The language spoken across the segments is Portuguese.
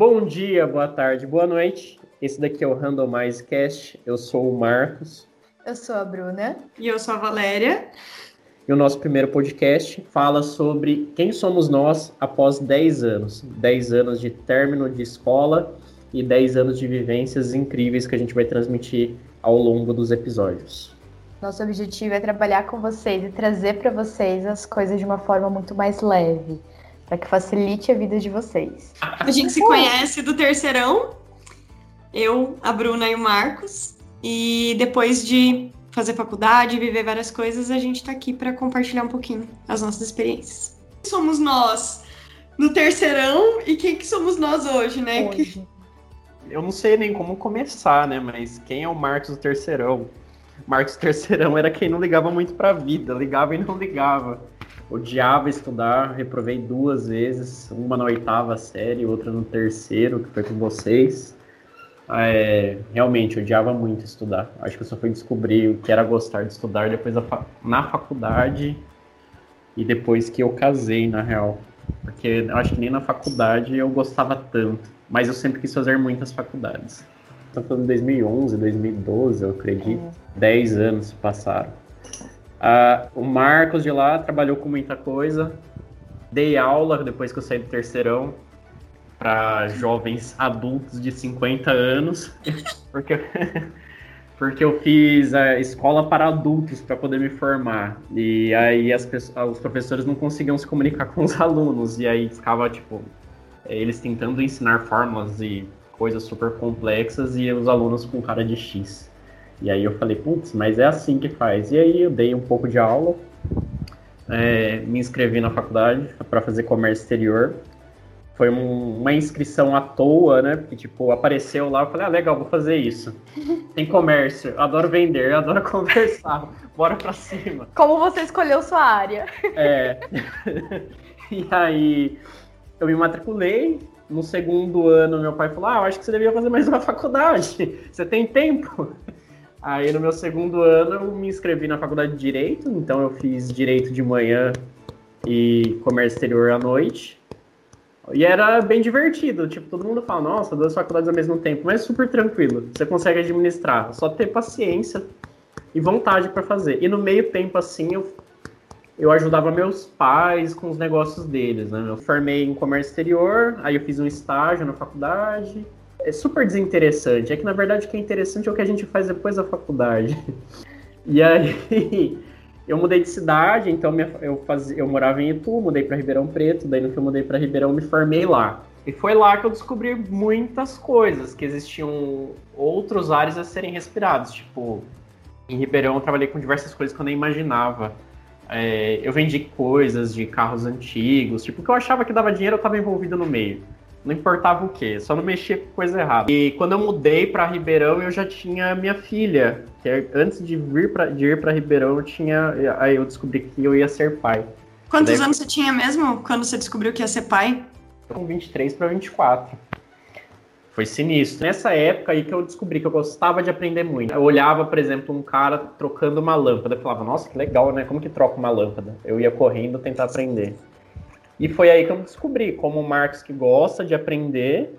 Bom dia, boa tarde, boa noite. Esse daqui é o Randomize Cast. Eu sou o Marcos. Eu sou a Bruna. E eu sou a Valéria. E o nosso primeiro podcast fala sobre quem somos nós após 10 anos. 10 anos de término de escola e 10 anos de vivências incríveis que a gente vai transmitir ao longo dos episódios. Nosso objetivo é trabalhar com vocês e trazer para vocês as coisas de uma forma muito mais leve, para que facilite a vida de vocês. A gente se conhece do terceirão, eu, a Bruna e o Marcos, e depois de fazer faculdade, viver várias coisas, a gente está aqui para compartilhar um pouquinho as nossas experiências. Somos nós no terceirão e quem que somos nós hoje, né? Hoje. Eu não sei nem como começar, né? Mas quem é o Marcos do terceirão? Marcos Terceirão era quem não ligava muito para a vida, ligava e não ligava. Odiava estudar, reprovei duas vezes, uma na oitava série, outra no terceiro, que foi com vocês. É, realmente, odiava muito estudar. Acho que eu só fui descobrir o que era gostar de estudar depois fa na faculdade e depois que eu casei, na real. Porque acho que nem na faculdade eu gostava tanto, mas eu sempre quis fazer muitas faculdades. Estamos falando de 2011, 2012, eu acredito. É. 10 anos passaram. Ah, o Marcos de lá trabalhou com muita coisa. Dei aula depois que eu saí do terceirão para jovens adultos de 50 anos, porque, porque eu fiz a escola para adultos para poder me formar. E aí as, os professores não conseguiam se comunicar com os alunos, e aí ficava tipo eles tentando ensinar fórmulas e coisas super complexas e os alunos com cara de X. E aí eu falei, putz, mas é assim que faz. E aí eu dei um pouco de aula, é, me inscrevi na faculdade para fazer comércio exterior. Foi um, uma inscrição à toa, né? Porque, tipo, apareceu lá, eu falei, ah, legal, vou fazer isso. Tem comércio, adoro vender, adoro conversar, bora pra cima. Como você escolheu sua área? É. e aí eu me matriculei, no segundo ano, meu pai falou: Ah, eu acho que você devia fazer mais uma faculdade. Você tem tempo? Aí, no meu segundo ano, eu me inscrevi na faculdade de Direito. Então, eu fiz Direito de manhã e Comércio Exterior à noite. E era bem divertido. Tipo, todo mundo fala: Nossa, duas faculdades ao mesmo tempo. Mas é super tranquilo. Você consegue administrar. Só ter paciência e vontade para fazer. E no meio tempo, assim, eu eu ajudava meus pais com os negócios deles, né? Eu formei em comércio exterior, aí eu fiz um estágio na faculdade. É super desinteressante. É que na verdade o que é interessante é o que a gente faz depois da faculdade. E aí eu mudei de cidade, então eu, fazia, eu morava em Itu, mudei para Ribeirão Preto, daí no que eu mudei para Ribeirão me formei lá. E foi lá que eu descobri muitas coisas, que existiam outros ares a serem respirados. Tipo, em Ribeirão eu trabalhei com diversas coisas que eu nem imaginava. É, eu vendi coisas de carros antigos, tipo, que eu achava que dava dinheiro, eu estava envolvido no meio. Não importava o que, só não mexia com coisa errada. E quando eu mudei para Ribeirão, eu já tinha minha filha. Que é, antes de vir para de ir para Ribeirão, eu tinha, aí eu descobri que eu ia ser pai. Quantos Daí, anos você tinha mesmo quando você descobriu que ia ser pai? Com 23 para 24. Foi sinistro. Nessa época aí que eu descobri que eu gostava de aprender muito. Eu olhava, por exemplo, um cara trocando uma lâmpada. Eu falava, nossa, que legal, né? Como que troca uma lâmpada? Eu ia correndo tentar aprender. E foi aí que eu descobri como o Marx que gosta de aprender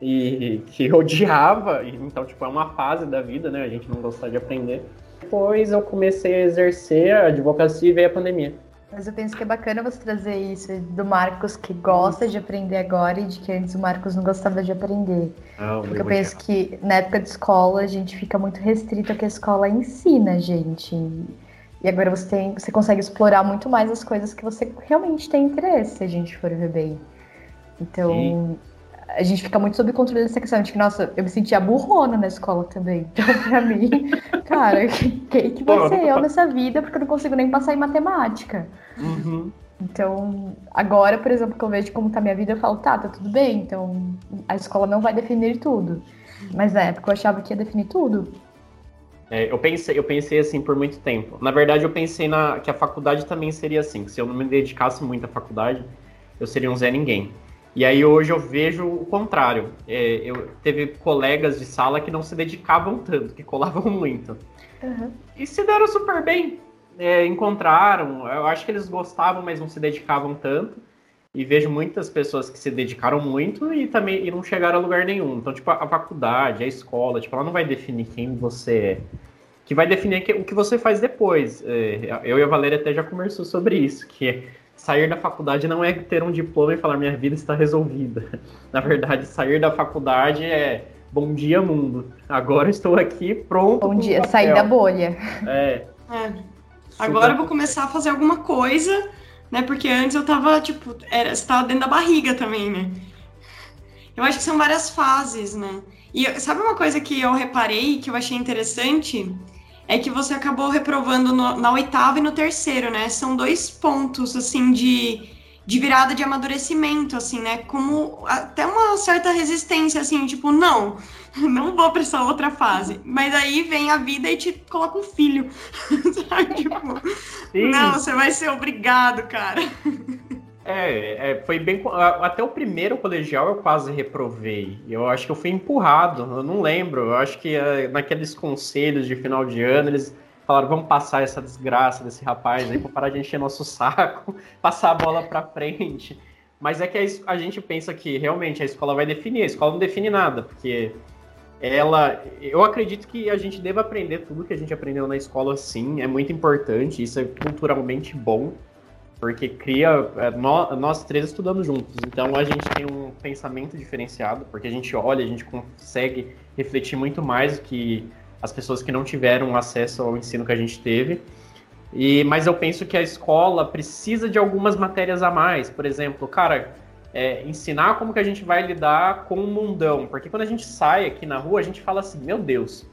e que odiava. Então, tipo, é uma fase da vida, né? A gente não gostar de aprender. Depois eu comecei a exercer a advocacia e veio a pandemia. Mas eu penso que é bacana você trazer isso do Marcos que gosta de aprender agora e de que antes o Marcos não gostava de aprender. Oh, Porque eu penso que na época de escola a gente fica muito restrito ao que a escola ensina, gente. E agora você tem, você consegue explorar muito mais as coisas que você realmente tem interesse, se a gente for ver bem. Então, Sim a gente fica muito sob controle dessa questão de que, nossa, eu me sentia burrona na escola também. Então, pra mim, cara, quem que vai ser eu nessa vida porque eu não consigo nem passar em matemática? Uhum. Então, agora, por exemplo, que eu vejo como tá minha vida, eu falo, tá, tá tudo bem, então a escola não vai definir tudo. Mas na época eu achava que ia definir tudo. É, eu, pensei, eu pensei assim por muito tempo. Na verdade, eu pensei na, que a faculdade também seria assim, que se eu não me dedicasse muito à faculdade, eu seria um Zé Ninguém. E aí hoje eu vejo o contrário. É, eu teve colegas de sala que não se dedicavam tanto, que colavam muito. Uhum. E se deram super bem. É, encontraram, eu acho que eles gostavam, mas não se dedicavam tanto. E vejo muitas pessoas que se dedicaram muito e também e não chegaram a lugar nenhum. Então, tipo, a, faculdade, a escola, tipo, ela não vai definir quem você é. Que vai definir o que você faz depois. É, eu e a Valéria até já conversou sobre isso, que sair da faculdade não é ter um diploma e falar minha vida está resolvida. Na verdade, sair da faculdade é bom dia mundo. Agora estou aqui pronto. Bom dia, sair da bolha. É. é. Agora eu vou começar a fazer alguma coisa né? Porque antes eu tava, tipo, era, você tava dentro da barriga também, né? Eu acho que são várias fases, né? E sabe uma coisa que eu reparei, que eu achei interessante? É que você acabou reprovando no, na oitava e no terceiro, né? São dois pontos, assim, de, de virada de amadurecimento, assim, né? Como até uma certa resistência, assim, tipo, não, não vou para essa outra fase. Mas aí vem a vida e te coloca um filho. Sabe? Tipo, não, você vai ser obrigado, cara. É, é, foi bem. Até o primeiro colegial eu quase reprovei. Eu acho que eu fui empurrado, eu não lembro. Eu acho que uh, naqueles conselhos de final de ano eles falaram: vamos passar essa desgraça desse rapaz aí pra parar de encher nosso saco, passar a bola pra frente. Mas é que a, gente pensa que realmente a escola vai definir. A escola não define nada, porque ela, eu acredito que a gente deva aprender tudo que a gente aprendeu na escola, sim, é muito importante, isso é culturalmente bom, porque cria é, nós, nós três estudando juntos, então a gente tem um pensamento diferenciado, porque a gente olha, a gente consegue refletir muito mais do que as pessoas que não tiveram acesso ao ensino que a gente teve. E, mas eu penso que a escola precisa de algumas matérias a mais. Por exemplo, cara, é, ensinar como que a gente vai lidar com o mundão. Porque quando a gente sai aqui na rua, a gente fala assim, meu Deus,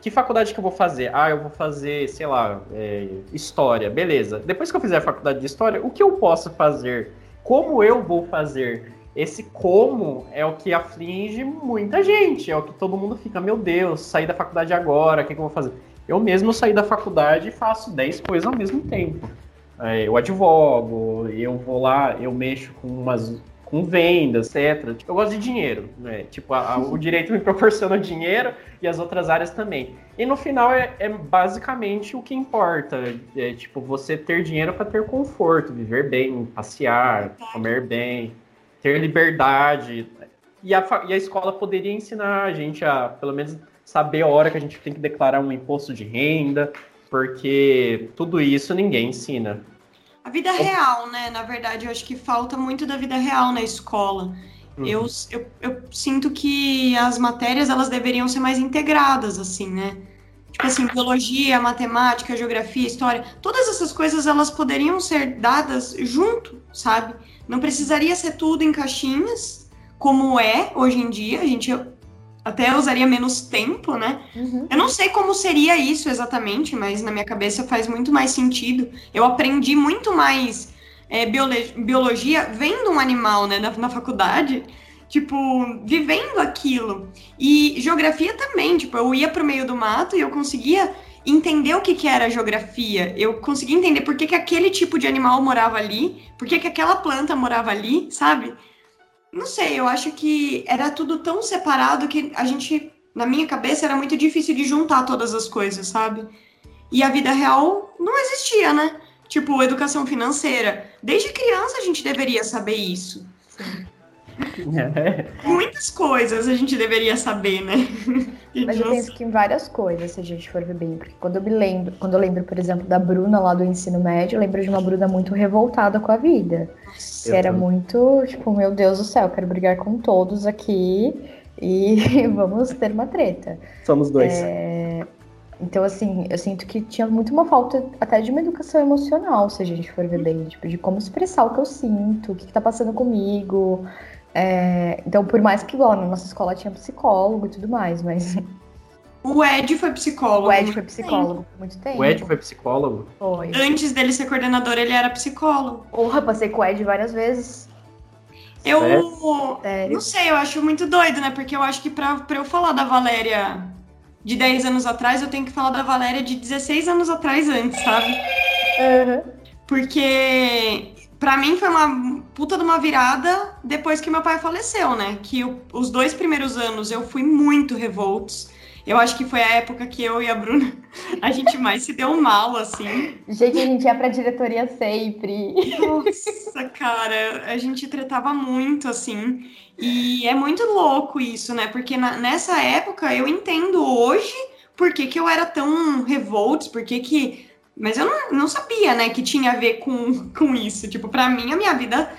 que faculdade que eu vou fazer? Ah, eu vou fazer, sei lá, é, história, beleza. Depois que eu fizer a faculdade de história, o que eu posso fazer? Como eu vou fazer? Esse como é o que aflige muita gente, é o que todo mundo fica, meu Deus, saí da faculdade agora, o que, que eu vou fazer? Eu mesmo saí da faculdade e faço 10 coisas ao mesmo tempo é, eu advogo, eu vou lá, eu mexo com umas com vendas, etc. Eu gosto de dinheiro, né? Tipo, a, a, o direito me proporciona dinheiro e as outras áreas também. E no final é, é basicamente o que importa, é tipo você ter dinheiro para ter conforto, viver bem, passear, comer bem, ter liberdade. E a, e a escola poderia ensinar a gente a, pelo menos, saber a hora que a gente tem que declarar um imposto de renda, porque tudo isso ninguém ensina. A vida real, né? Na verdade, eu acho que falta muito da vida real na escola. Uhum. Eu, eu, eu, sinto que as matérias elas deveriam ser mais integradas, assim, né? Tipo assim, biologia, matemática, geografia, história, todas essas coisas elas poderiam ser dadas junto, sabe? Não precisaria ser tudo em caixinhas, como é hoje em dia. A gente até usaria menos tempo, né? Uhum. Eu não sei como seria isso exatamente, mas na minha cabeça faz muito mais sentido. Eu aprendi muito mais é, biologia vendo um animal, né, na, na faculdade tipo, vivendo aquilo. E geografia também, tipo, eu ia pro meio do mato e eu conseguia entender o que, que era geografia. Eu conseguia entender por que, que aquele tipo de animal morava ali, por que, que aquela planta morava ali, sabe? Não sei, eu acho que era tudo tão separado que a gente, na minha cabeça, era muito difícil de juntar todas as coisas, sabe? E a vida real não existia, né? Tipo, educação financeira. Desde criança a gente deveria saber isso. É. Muitas coisas a gente deveria saber, né? Mas eu penso que em várias coisas, se a gente for ver bem. Porque quando eu me lembro, quando eu lembro, por exemplo, da Bruna lá do ensino médio, eu lembro de uma Bruna muito revoltada com a vida. Que era muito, tipo, meu Deus do céu, quero brigar com todos aqui e vamos ter uma treta. Somos dois. É... Então, assim, eu sinto que tinha muito uma falta até de uma educação emocional, se a gente for ver bem, tipo, de como expressar o que eu sinto, o que, que tá passando comigo. É, então, por mais que igual na nossa escola tinha psicólogo e tudo mais, mas. O Ed foi psicólogo. O Ed foi psicólogo por muito tempo. O Ed foi psicólogo? Foi. Antes dele ser coordenador, ele era psicólogo. Porra, passei com o Ed várias vezes. Eu Sério? não sei, eu acho muito doido, né? Porque eu acho que pra, pra eu falar da Valéria de 10 anos atrás, eu tenho que falar da Valéria de 16 anos atrás antes, sabe? Uhum. Porque para mim foi uma puta de uma virada depois que meu pai faleceu, né? Que eu, os dois primeiros anos eu fui muito revoltos. Eu acho que foi a época que eu e a Bruna, a gente mais se deu mal, assim. Gente, a gente ia pra diretoria sempre. Nossa, cara, a gente tretava muito, assim. E é muito louco isso, né? Porque na, nessa época eu entendo hoje por que, que eu era tão revoltos, por que que... Mas eu não, não sabia, né, que tinha a ver com, com isso. Tipo, pra mim, a minha vida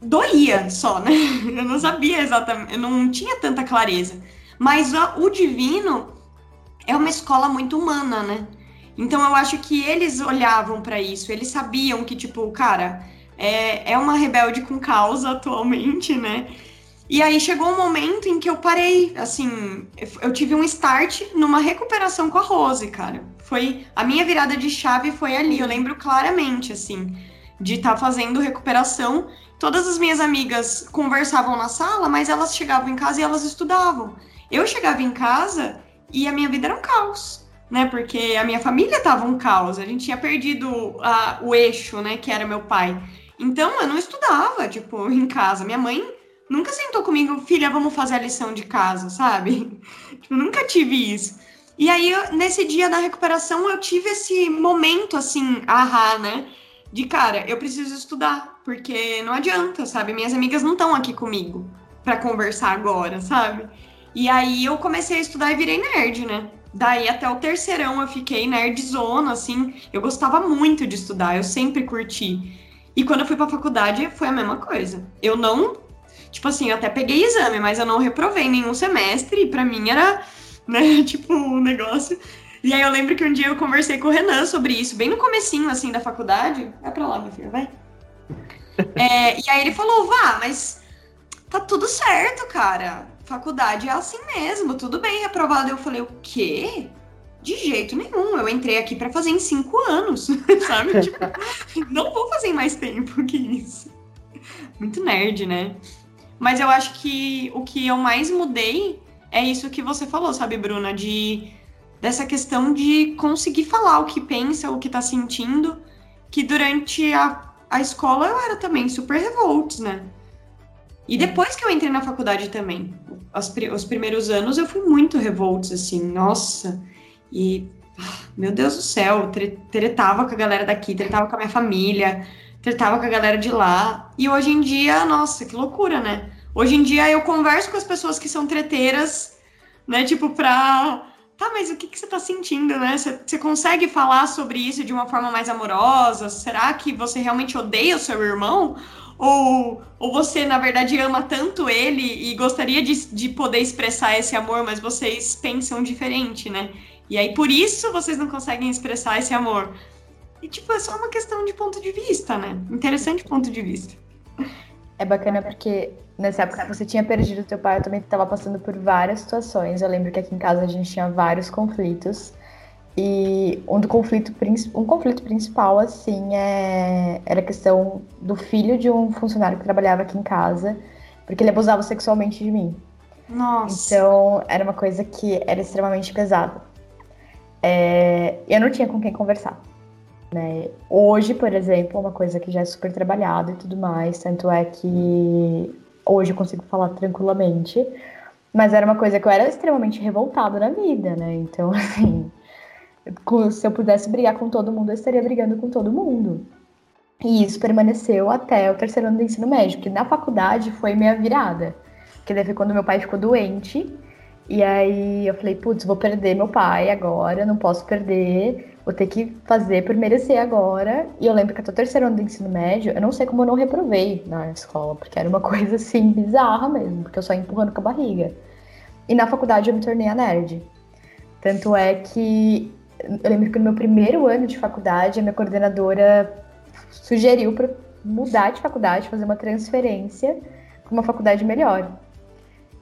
doía só, né? Eu não sabia exatamente, eu não tinha tanta clareza. Mas o divino é uma escola muito humana, né? Então eu acho que eles olhavam para isso, eles sabiam que, tipo, cara, é, é uma rebelde com causa atualmente, né? E aí chegou um momento em que eu parei, assim, eu tive um start numa recuperação com a Rose, cara. Foi a minha virada de chave foi ali, eu lembro claramente, assim, de estar tá fazendo recuperação Todas as minhas amigas conversavam na sala, mas elas chegavam em casa e elas estudavam. Eu chegava em casa e a minha vida era um caos, né? Porque a minha família estava um caos. A gente tinha perdido o eixo, né? Que era meu pai. Então eu não estudava, tipo, em casa. Minha mãe nunca sentou comigo, filha, vamos fazer a lição de casa, sabe? tipo, nunca tive isso. E aí, nesse dia da recuperação, eu tive esse momento, assim, ahá, né? De cara, eu preciso estudar porque não adianta, sabe? Minhas amigas não estão aqui comigo para conversar agora, sabe? E aí eu comecei a estudar e virei nerd, né? Daí até o terceirão eu fiquei nerdzona, assim. Eu gostava muito de estudar, eu sempre curti. E quando eu fui pra faculdade foi a mesma coisa. Eu não. Tipo assim, eu até peguei exame, mas eu não reprovei nenhum semestre, e pra mim era, né, tipo, um negócio. E aí eu lembro que um dia eu conversei com o Renan sobre isso, bem no comecinho, assim, da faculdade. Vai pra lá, meu filho, vai. É, e aí ele falou, vá, mas tá tudo certo, cara. Faculdade é assim mesmo, tudo bem reprovado. Eu falei, o quê? De jeito nenhum. Eu entrei aqui para fazer em cinco anos, sabe? tipo, não vou fazer em mais tempo que isso. Muito nerd, né? Mas eu acho que o que eu mais mudei é isso que você falou, sabe, Bruna? De dessa questão de conseguir falar o que pensa, o que tá sentindo, que durante a a escola eu era também super revoltos, né? E depois que eu entrei na faculdade também, os, os primeiros anos eu fui muito revoltos, assim, nossa. E, meu Deus do céu, tretava com a galera daqui, tretava com a minha família, tretava com a galera de lá. E hoje em dia, nossa, que loucura, né? Hoje em dia eu converso com as pessoas que são treteiras, né? Tipo, pra tá, mas o que, que você está sentindo, né? Você, consegue falar sobre isso de uma forma mais amorosa? Será que você realmente odeia o seu irmão? Ou, ou você, na verdade, ama tanto ele e gostaria de, de poder expressar esse amor, mas vocês pensam diferente, né? E aí, por isso, vocês não conseguem expressar esse amor. E, tipo, é só uma questão de ponto de vista, né? Interessante ponto de vista. É bacana porque nessa época você tinha perdido teu pai, eu também estava passando por várias situações. Eu lembro que aqui em casa a gente tinha vários conflitos. E um, do conflito, um conflito principal, assim, é, era a questão do filho de um funcionário que trabalhava aqui em casa, porque ele abusava sexualmente de mim. Nossa. Então, era uma coisa que era extremamente pesada. É, eu não tinha com quem conversar. Né? Hoje, por exemplo, uma coisa que já é super trabalhada e tudo mais, tanto é que hoje eu consigo falar tranquilamente, mas era uma coisa que eu era extremamente revoltada na vida, né? Então, assim, se eu pudesse brigar com todo mundo, eu estaria brigando com todo mundo. E isso permaneceu até o terceiro ano do ensino médio, que na faculdade foi minha virada. Que daí foi quando meu pai ficou doente. E aí eu falei, putz, vou perder meu pai agora, não posso perder vou ter que fazer por merecer agora. E eu lembro que até o terceiro ano do ensino médio, eu não sei como eu não reprovei na escola, porque era uma coisa assim bizarra mesmo, porque eu só ia empurrando com a barriga. E na faculdade eu me tornei a nerd. Tanto é que eu lembro que no meu primeiro ano de faculdade, a minha coordenadora sugeriu para mudar de faculdade, fazer uma transferência para uma faculdade melhor.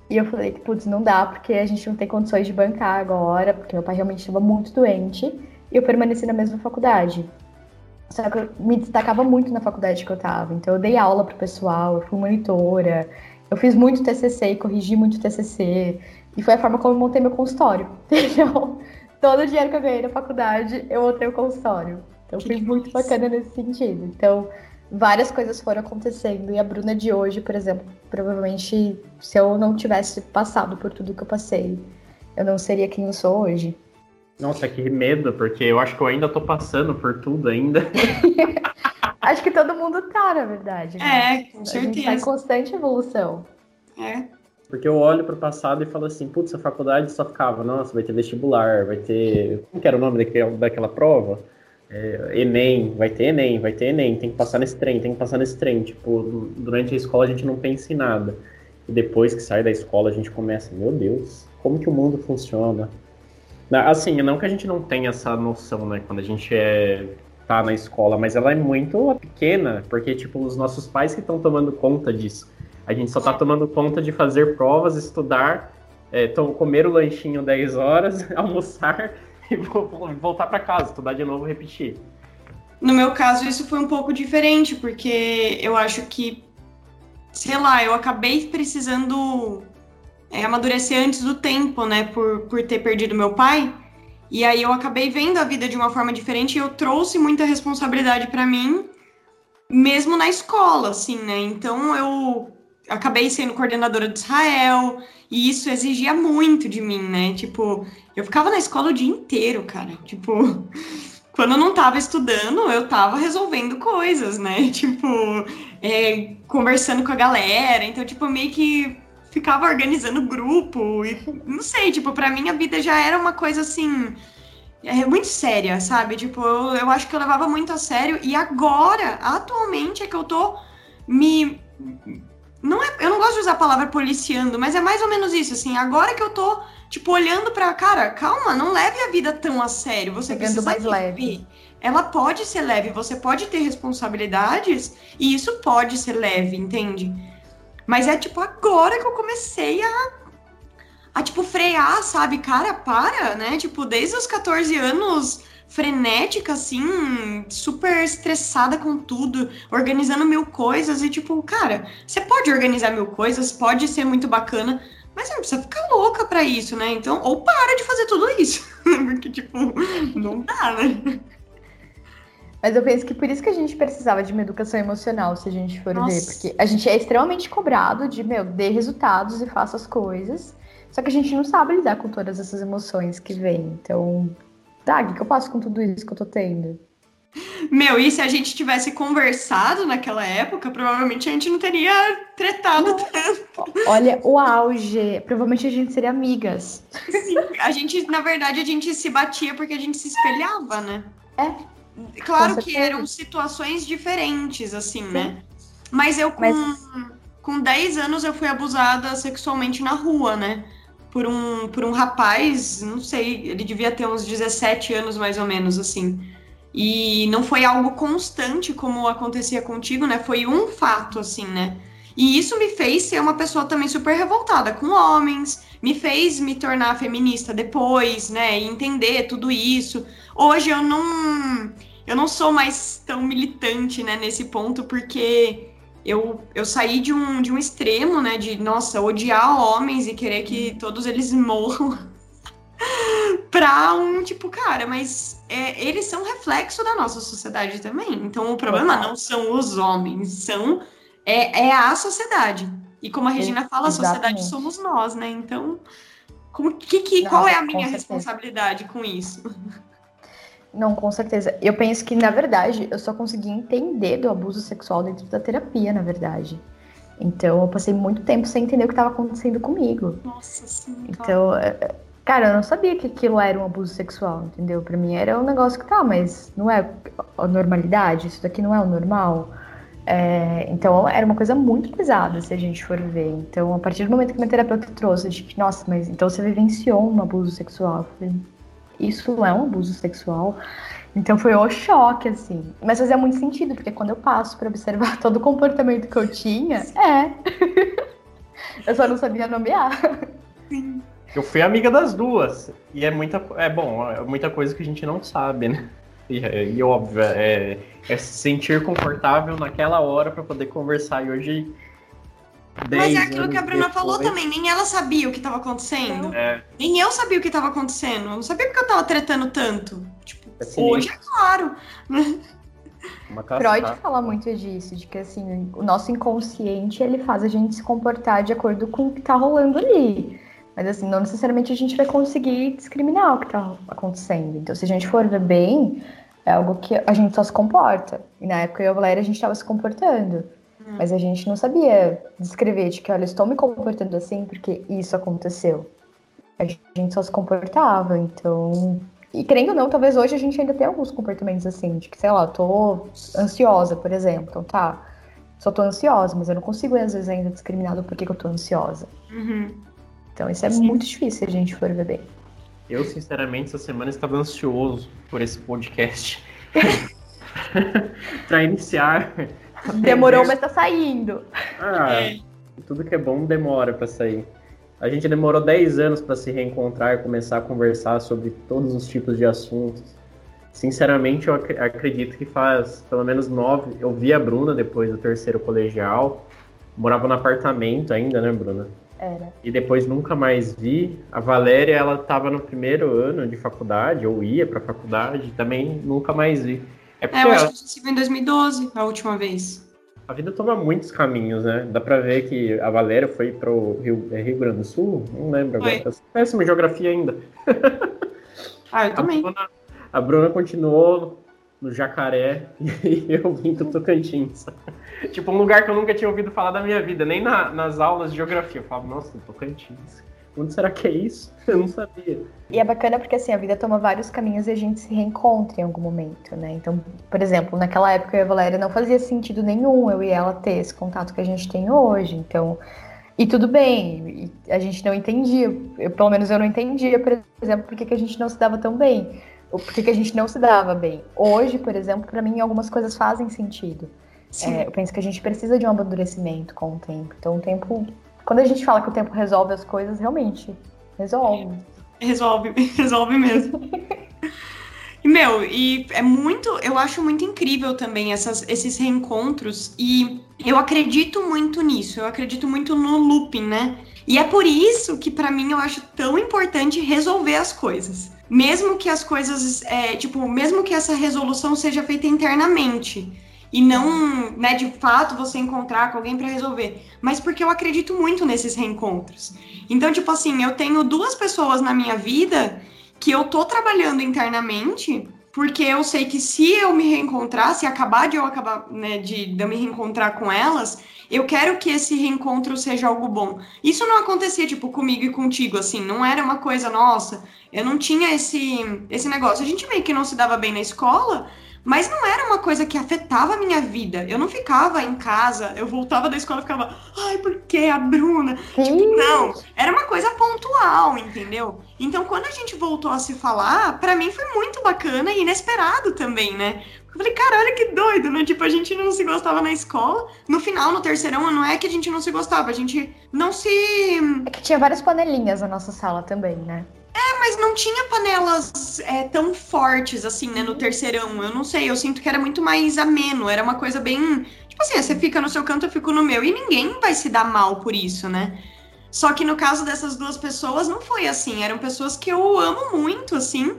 E eu falei que, putz, não dá, porque a gente não tem condições de bancar agora, porque meu pai realmente estava muito doente eu permaneci na mesma faculdade. Só que eu me destacava muito na faculdade que eu estava. Então eu dei aula pro pessoal, eu fui monitora, eu fiz muito TCC e corrigi muito TCC. E foi a forma como eu montei meu consultório. Então, todo o dinheiro que eu ganhei na faculdade, eu montei o consultório. Então foi muito bacana nesse sentido. Então, várias coisas foram acontecendo. E a Bruna de hoje, por exemplo, provavelmente, se eu não tivesse passado por tudo que eu passei, eu não seria quem eu sou hoje. Nossa, que medo, porque eu acho que eu ainda tô passando por tudo ainda. acho que todo mundo tá, na verdade. Né? É, com certeza. A gente tá em constante evolução. É. Porque eu olho pro passado e falo assim, putz, a faculdade só ficava, nossa, vai ter vestibular, vai ter. Como que era o nome daquela, daquela prova? É, Enem, vai ter Enem, vai ter Enem, tem que passar nesse trem, tem que passar nesse trem. Tipo, durante a escola a gente não pensa em nada. E depois que sai da escola a gente começa, meu Deus, como que o mundo funciona? Assim, não que a gente não tenha essa noção, né, quando a gente é, tá na escola, mas ela é muito pequena, porque, tipo, os nossos pais que estão tomando conta disso. A gente só tá tomando conta de fazer provas, estudar, é, comer o lanchinho 10 horas, almoçar e voltar para casa, estudar de novo, repetir. No meu caso, isso foi um pouco diferente, porque eu acho que, sei lá, eu acabei precisando é, amadurecer antes do tempo, né, por, por ter perdido meu pai. E aí eu acabei vendo a vida de uma forma diferente e eu trouxe muita responsabilidade para mim, mesmo na escola, assim, né? Então eu acabei sendo coordenadora de Israel e isso exigia muito de mim, né? Tipo, eu ficava na escola o dia inteiro, cara. Tipo, quando eu não tava estudando, eu tava resolvendo coisas, né? Tipo, é, conversando com a galera. Então, tipo, meio que ficava organizando grupo e não sei, tipo, para mim a vida já era uma coisa assim é muito séria, sabe? Tipo, eu, eu acho que eu levava muito a sério e agora, atualmente é que eu tô me não é, eu não gosto de usar a palavra policiando, mas é mais ou menos isso, assim, agora que eu tô tipo olhando para cara, calma, não leve a vida tão a sério, você Pegando precisa mais leve. Ela pode ser leve, você pode ter responsabilidades e isso pode ser leve, entende? Mas é tipo agora que eu comecei a, a tipo, frear, sabe? Cara, para, né? Tipo, desde os 14 anos, frenética, assim, super estressada com tudo, organizando mil coisas e tipo, cara, você pode organizar mil coisas, pode ser muito bacana, mas não precisa ficar louca para isso, né? Então, ou para de fazer tudo isso, porque tipo, não dá, né? Mas eu penso que por isso que a gente precisava de uma educação emocional, se a gente for Nossa. ver. Porque a gente é extremamente cobrado de, meu, dê resultados e faça as coisas. Só que a gente não sabe lidar com todas essas emoções que vêm. Então, tá, o que eu faço com tudo isso que eu tô tendo? Meu, e se a gente tivesse conversado naquela época, provavelmente a gente não teria tretado não. tanto. Olha, o auge. Provavelmente a gente seria amigas. Sim, a gente, na verdade, a gente se batia porque a gente se espelhava, né? É. Claro que eram situações diferentes, assim, Sim. né? Mas eu, com, Mas... com 10 anos, eu fui abusada sexualmente na rua, né? Por um, por um rapaz, não sei, ele devia ter uns 17 anos mais ou menos, assim. E não foi algo constante como acontecia contigo, né? Foi um fato, assim, né? E isso me fez ser uma pessoa também super revoltada com homens, me fez me tornar feminista depois, né? E entender tudo isso. Hoje eu não eu não sou mais tão militante, né, nesse ponto, porque eu, eu saí de um, de um extremo, né, de, nossa, odiar homens e querer que uhum. todos eles morram, pra um, tipo, cara, mas é, eles são reflexo da nossa sociedade também. Então, o problema não são os homens, são é, é a sociedade. E como a Regina fala, a sociedade somos nós, né? Então, como, que, que, não, qual é a minha responsabilidade com isso? Não, com certeza. Eu penso que, na verdade, eu só consegui entender do abuso sexual dentro da terapia, na verdade. Então, eu passei muito tempo sem entender o que estava acontecendo comigo. Nossa, sim. Então, é, é, cara, eu não sabia que aquilo era um abuso sexual, entendeu? Para mim era um negócio que tá, mas não é a normalidade, isso daqui não é o normal. É, então, era uma coisa muito pesada, se a gente for ver. Então, a partir do momento que minha terapeuta trouxe, de que, nossa, mas então você vivenciou um abuso sexual. Eu falei, isso é um abuso sexual. Então foi o choque, assim. Mas fazia muito sentido, porque quando eu passo para observar todo o comportamento que eu tinha, é. eu só não sabia nomear. Sim. Eu fui amiga das duas. E é muita. É bom, é muita coisa que a gente não sabe, né? E, e óbvio, é, é se sentir confortável naquela hora para poder conversar. E hoje mas é aquilo que a Bruna depois... falou também, nem ela sabia o que estava acontecendo. É. Nem eu sabia o que estava acontecendo. Eu não sabia porque eu estava tretando tanto. Tipo, é hoje é claro. Freud fala muito disso, de que assim, o nosso inconsciente ele faz a gente se comportar de acordo com o que está rolando ali. Mas assim, não necessariamente a gente vai conseguir discriminar o que tá acontecendo. Então, se a gente for ver bem, é algo que a gente só se comporta. E na época eu e a Valéria a gente estava se comportando. Hum. Mas a gente não sabia descrever de que, olha, estou me comportando assim porque isso aconteceu. A gente só se comportava, então. E querendo ou não, talvez hoje a gente ainda tenha alguns comportamentos assim, de que, sei lá, tô ansiosa, por exemplo. Então tá, só tô ansiosa, mas eu não consigo às vezes ainda discriminar do porquê que eu tô ansiosa. Uhum. Então isso é Sim. muito difícil se a gente for ver bem. Eu, sinceramente, essa semana estava ansioso por esse podcast. para iniciar. Demorou, mas tá saindo. Ah, é. tudo que é bom demora para sair. A gente demorou 10 anos para se reencontrar e começar a conversar sobre todos os tipos de assuntos. Sinceramente, eu acredito que faz pelo menos nove. Eu vi a Bruna depois do terceiro colegial. Morava no apartamento ainda, né, Bruna? Era. E depois nunca mais vi. A Valéria, ela estava no primeiro ano de faculdade, ou ia para faculdade, também nunca mais vi. É, porque é, eu acho que a gente se viu em 2012, a última vez. A vida toma muitos caminhos, né? Dá pra ver que a Valéria foi pro Rio, é Rio Grande do Sul? Não lembro foi. agora. Péssima geografia ainda. Ah, eu também. A Bruna, a Bruna continuou no Jacaré e eu vim do Tocantins. tipo, um lugar que eu nunca tinha ouvido falar da minha vida, nem na, nas aulas de geografia. Eu falava, nossa, Tocantins. Onde será que é isso? Eu não sabia. E é bacana porque assim, a vida toma vários caminhos e a gente se reencontra em algum momento, né? Então, por exemplo, naquela época eu e a Valéria não fazia sentido nenhum eu e ela ter esse contato que a gente tem hoje. Então, e tudo bem, a gente não entendia, eu, pelo menos eu não entendia, por exemplo, por que, que a gente não se dava tão bem porquê que a gente não se dava bem. Hoje, por exemplo, para mim algumas coisas fazem sentido. É, eu penso que a gente precisa de um amadurecimento com o tempo. Então, o tempo. Quando a gente fala que o tempo resolve as coisas, realmente resolve. Resolve, resolve mesmo. e, meu, e é muito. Eu acho muito incrível também essas, esses reencontros. E eu acredito muito nisso. Eu acredito muito no looping, né? E é por isso que, para mim, eu acho tão importante resolver as coisas mesmo que as coisas, é, tipo, mesmo que essa resolução seja feita internamente e não, né, de fato você encontrar com alguém para resolver, mas porque eu acredito muito nesses reencontros. Então, tipo assim, eu tenho duas pessoas na minha vida que eu tô trabalhando internamente, porque eu sei que se eu me reencontrar, se acabar de eu acabar, né, de, de eu me reencontrar com elas, eu quero que esse reencontro seja algo bom. Isso não acontecia, tipo, comigo e contigo, assim, não era uma coisa, nossa, eu não tinha esse, esse negócio. A gente meio que não se dava bem na escola, mas não era uma coisa que afetava a minha vida. Eu não ficava em casa, eu voltava da escola e ficava, ai, por que a Bruna? Tipo, não, era uma coisa pontual, entendeu? Então, quando a gente voltou a se falar, para mim foi muito bacana e inesperado também, né? Eu falei, cara, olha que doido, né? Tipo, a gente não se gostava na escola. No final, no terceirão, não é que a gente não se gostava, a gente não se. É que tinha várias panelinhas na nossa sala também, né? É, mas não tinha panelas é, tão fortes assim, né, no terceirão. Eu não sei, eu sinto que era muito mais ameno, era uma coisa bem. Tipo assim, você fica no seu canto, eu fico no meu. E ninguém vai se dar mal por isso, né? Só que no caso dessas duas pessoas, não foi assim. Eram pessoas que eu amo muito, assim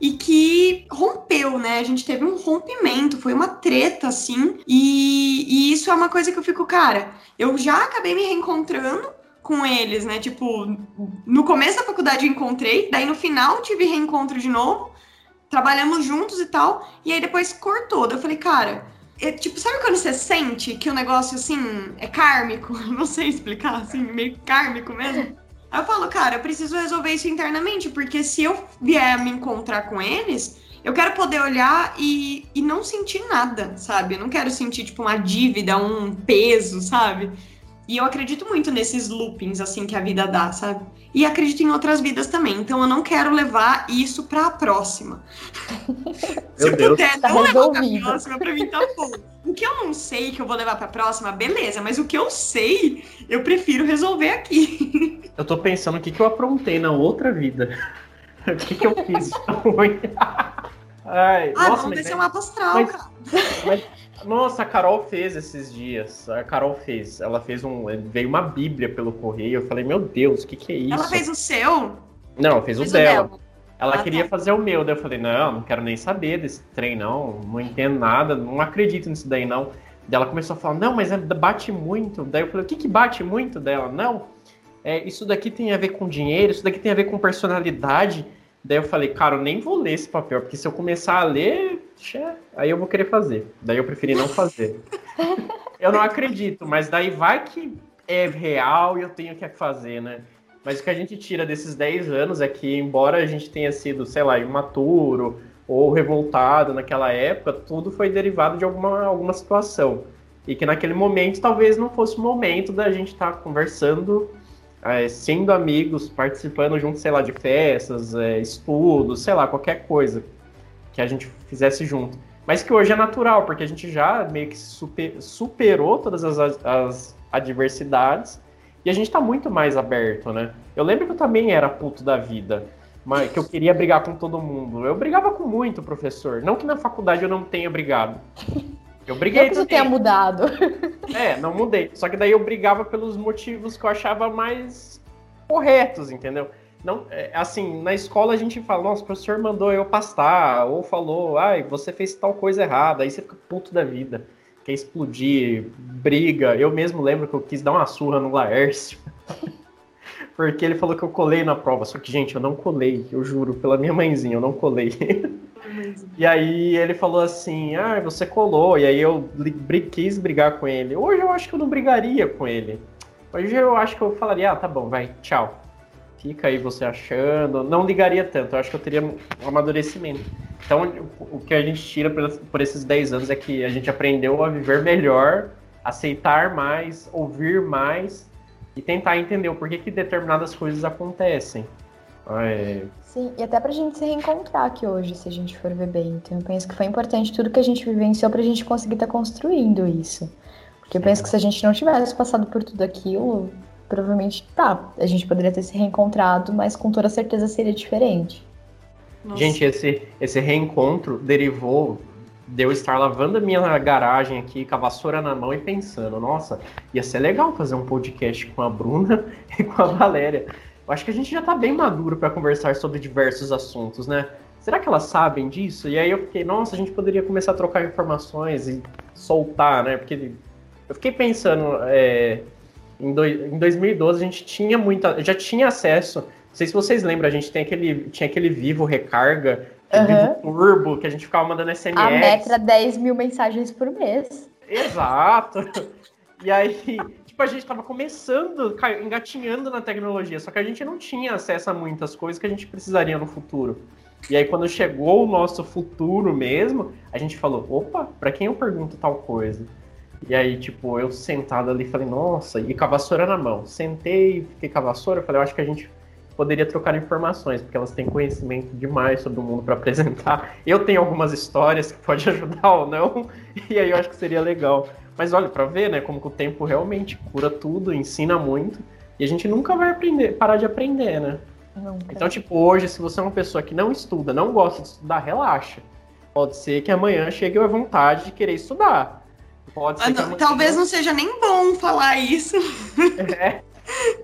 e que rompeu, né? A gente teve um rompimento, foi uma treta, assim, e, e isso é uma coisa que eu fico, cara, eu já acabei me reencontrando com eles, né? Tipo, no começo da faculdade encontrei, daí no final tive reencontro de novo, trabalhamos juntos e tal, e aí depois cortou. Daí eu falei, cara, é, tipo, sabe quando você sente que o negócio, assim, é kármico? Não sei explicar, assim, meio kármico mesmo. Aí eu falo, cara, eu preciso resolver isso internamente, porque se eu vier me encontrar com eles, eu quero poder olhar e, e não sentir nada, sabe? Eu não quero sentir, tipo, uma dívida, um peso, sabe? E eu acredito muito nesses loopings, assim, que a vida dá, sabe? E acredito em outras vidas também. Então eu não quero levar isso pra próxima. Se Deus. puder tá não levar pra próxima, pra mim tá bom. O que eu não sei que eu vou levar pra próxima, beleza. Mas o que eu sei, eu prefiro resolver aqui. Eu tô pensando o que, que eu aprontei na outra vida. O que, que eu fiz. Ai, ah, nossa, vamos descer é... um mapa astral, mas, cara. Mas, nossa, a Carol fez esses dias. A Carol fez. Ela fez um. Veio uma Bíblia pelo correio. Eu falei, meu Deus, o que, que é isso? Ela fez o seu? Não, fez, fez o, dela. o dela. Ela ah, queria tá. fazer o meu. Daí eu falei, não, não quero nem saber desse trem, não. Não entendo nada, não acredito nisso daí, não. Daí ela começou a falar, não, mas é, bate muito. Daí eu falei, o que, que bate muito dela? Não é, isso daqui tem a ver com dinheiro, isso daqui tem a ver com personalidade. Daí eu falei, cara, eu nem vou ler esse papel, porque se eu começar a ler, aí eu vou querer fazer. Daí eu preferi não fazer. eu não acredito, mas daí vai que é real e eu tenho que fazer, né? Mas o que a gente tira desses 10 anos é que, embora a gente tenha sido, sei lá, imaturo ou revoltado naquela época, tudo foi derivado de alguma, alguma situação. E que naquele momento talvez não fosse o momento da gente estar tá conversando é, sendo amigos, participando junto, sei lá, de festas, é, estudos, sei lá, qualquer coisa que a gente fizesse junto. Mas que hoje é natural, porque a gente já meio que super, superou todas as, as adversidades e a gente tá muito mais aberto, né? Eu lembro que eu também era puto da vida, mas que eu queria brigar com todo mundo. Eu brigava com muito professor. Não que na faculdade eu não tenha brigado. Eu briguei. Não que você tenha mudado. É, não mudei. Só que daí eu brigava pelos motivos que eu achava mais corretos, entendeu? Não, é, assim, na escola a gente fala, nossa, o professor mandou eu pastar, ou falou, ai, você fez tal coisa errada, aí você fica puto da vida, quer explodir, briga. Eu mesmo lembro que eu quis dar uma surra no Laércio, porque ele falou que eu colei na prova, só que, gente, eu não colei, eu juro, pela minha mãezinha, eu não colei. E aí ele falou assim: Ah, você colou. E aí eu quis brigar com ele. Hoje eu acho que eu não brigaria com ele. Hoje eu acho que eu falaria: Ah, tá bom, vai, tchau. Fica aí você achando. Não ligaria tanto, eu acho que eu teria um amadurecimento. Então, o que a gente tira por esses 10 anos é que a gente aprendeu a viver melhor, aceitar mais, ouvir mais e tentar entender o porquê que determinadas coisas acontecem. É... Sim, e até pra gente se reencontrar aqui hoje, se a gente for ver bem. Então eu penso que foi importante tudo que a gente vivenciou pra gente conseguir estar tá construindo isso. Porque eu penso que se a gente não tivesse passado por tudo aquilo, provavelmente, tá, a gente poderia ter se reencontrado, mas com toda certeza seria diferente. Nossa. Gente, esse, esse reencontro derivou de eu estar lavando a minha garagem aqui com a vassoura na mão e pensando, nossa, ia ser legal fazer um podcast com a Bruna e com a Valéria. Eu acho que a gente já tá bem maduro para conversar sobre diversos assuntos, né? Será que elas sabem disso? E aí eu fiquei, nossa, a gente poderia começar a trocar informações e soltar, né? Porque eu fiquei pensando, é, em, em 2012 a gente tinha muita, já tinha acesso. Não sei se vocês lembram, a gente tem aquele, tinha aquele Vivo Recarga, uhum. Vivo Turbo, que a gente ficava mandando SMS. A meta 10 mil mensagens por mês. Exato. E aí, tipo, a gente estava começando, engatinhando na tecnologia, só que a gente não tinha acesso a muitas coisas que a gente precisaria no futuro. E aí, quando chegou o nosso futuro mesmo, a gente falou: opa, para quem eu pergunto tal coisa? E aí, tipo, eu sentado ali, falei: nossa, e com a vassoura na mão. Sentei, fiquei com a vassoura, falei: eu acho que a gente poderia trocar informações, porque elas têm conhecimento demais sobre o mundo para apresentar. Eu tenho algumas histórias que pode ajudar ou não, e aí eu acho que seria legal. Mas olha, para ver, né, como que o tempo realmente cura tudo, ensina muito, e a gente nunca vai aprender, parar de aprender, né? Nunca. Então, tipo, hoje, se você é uma pessoa que não estuda, não gosta de estudar, relaxa. Pode ser que amanhã chegue a vontade de querer estudar. Pode ser ah, não, talvez não seja nem bom falar isso. É.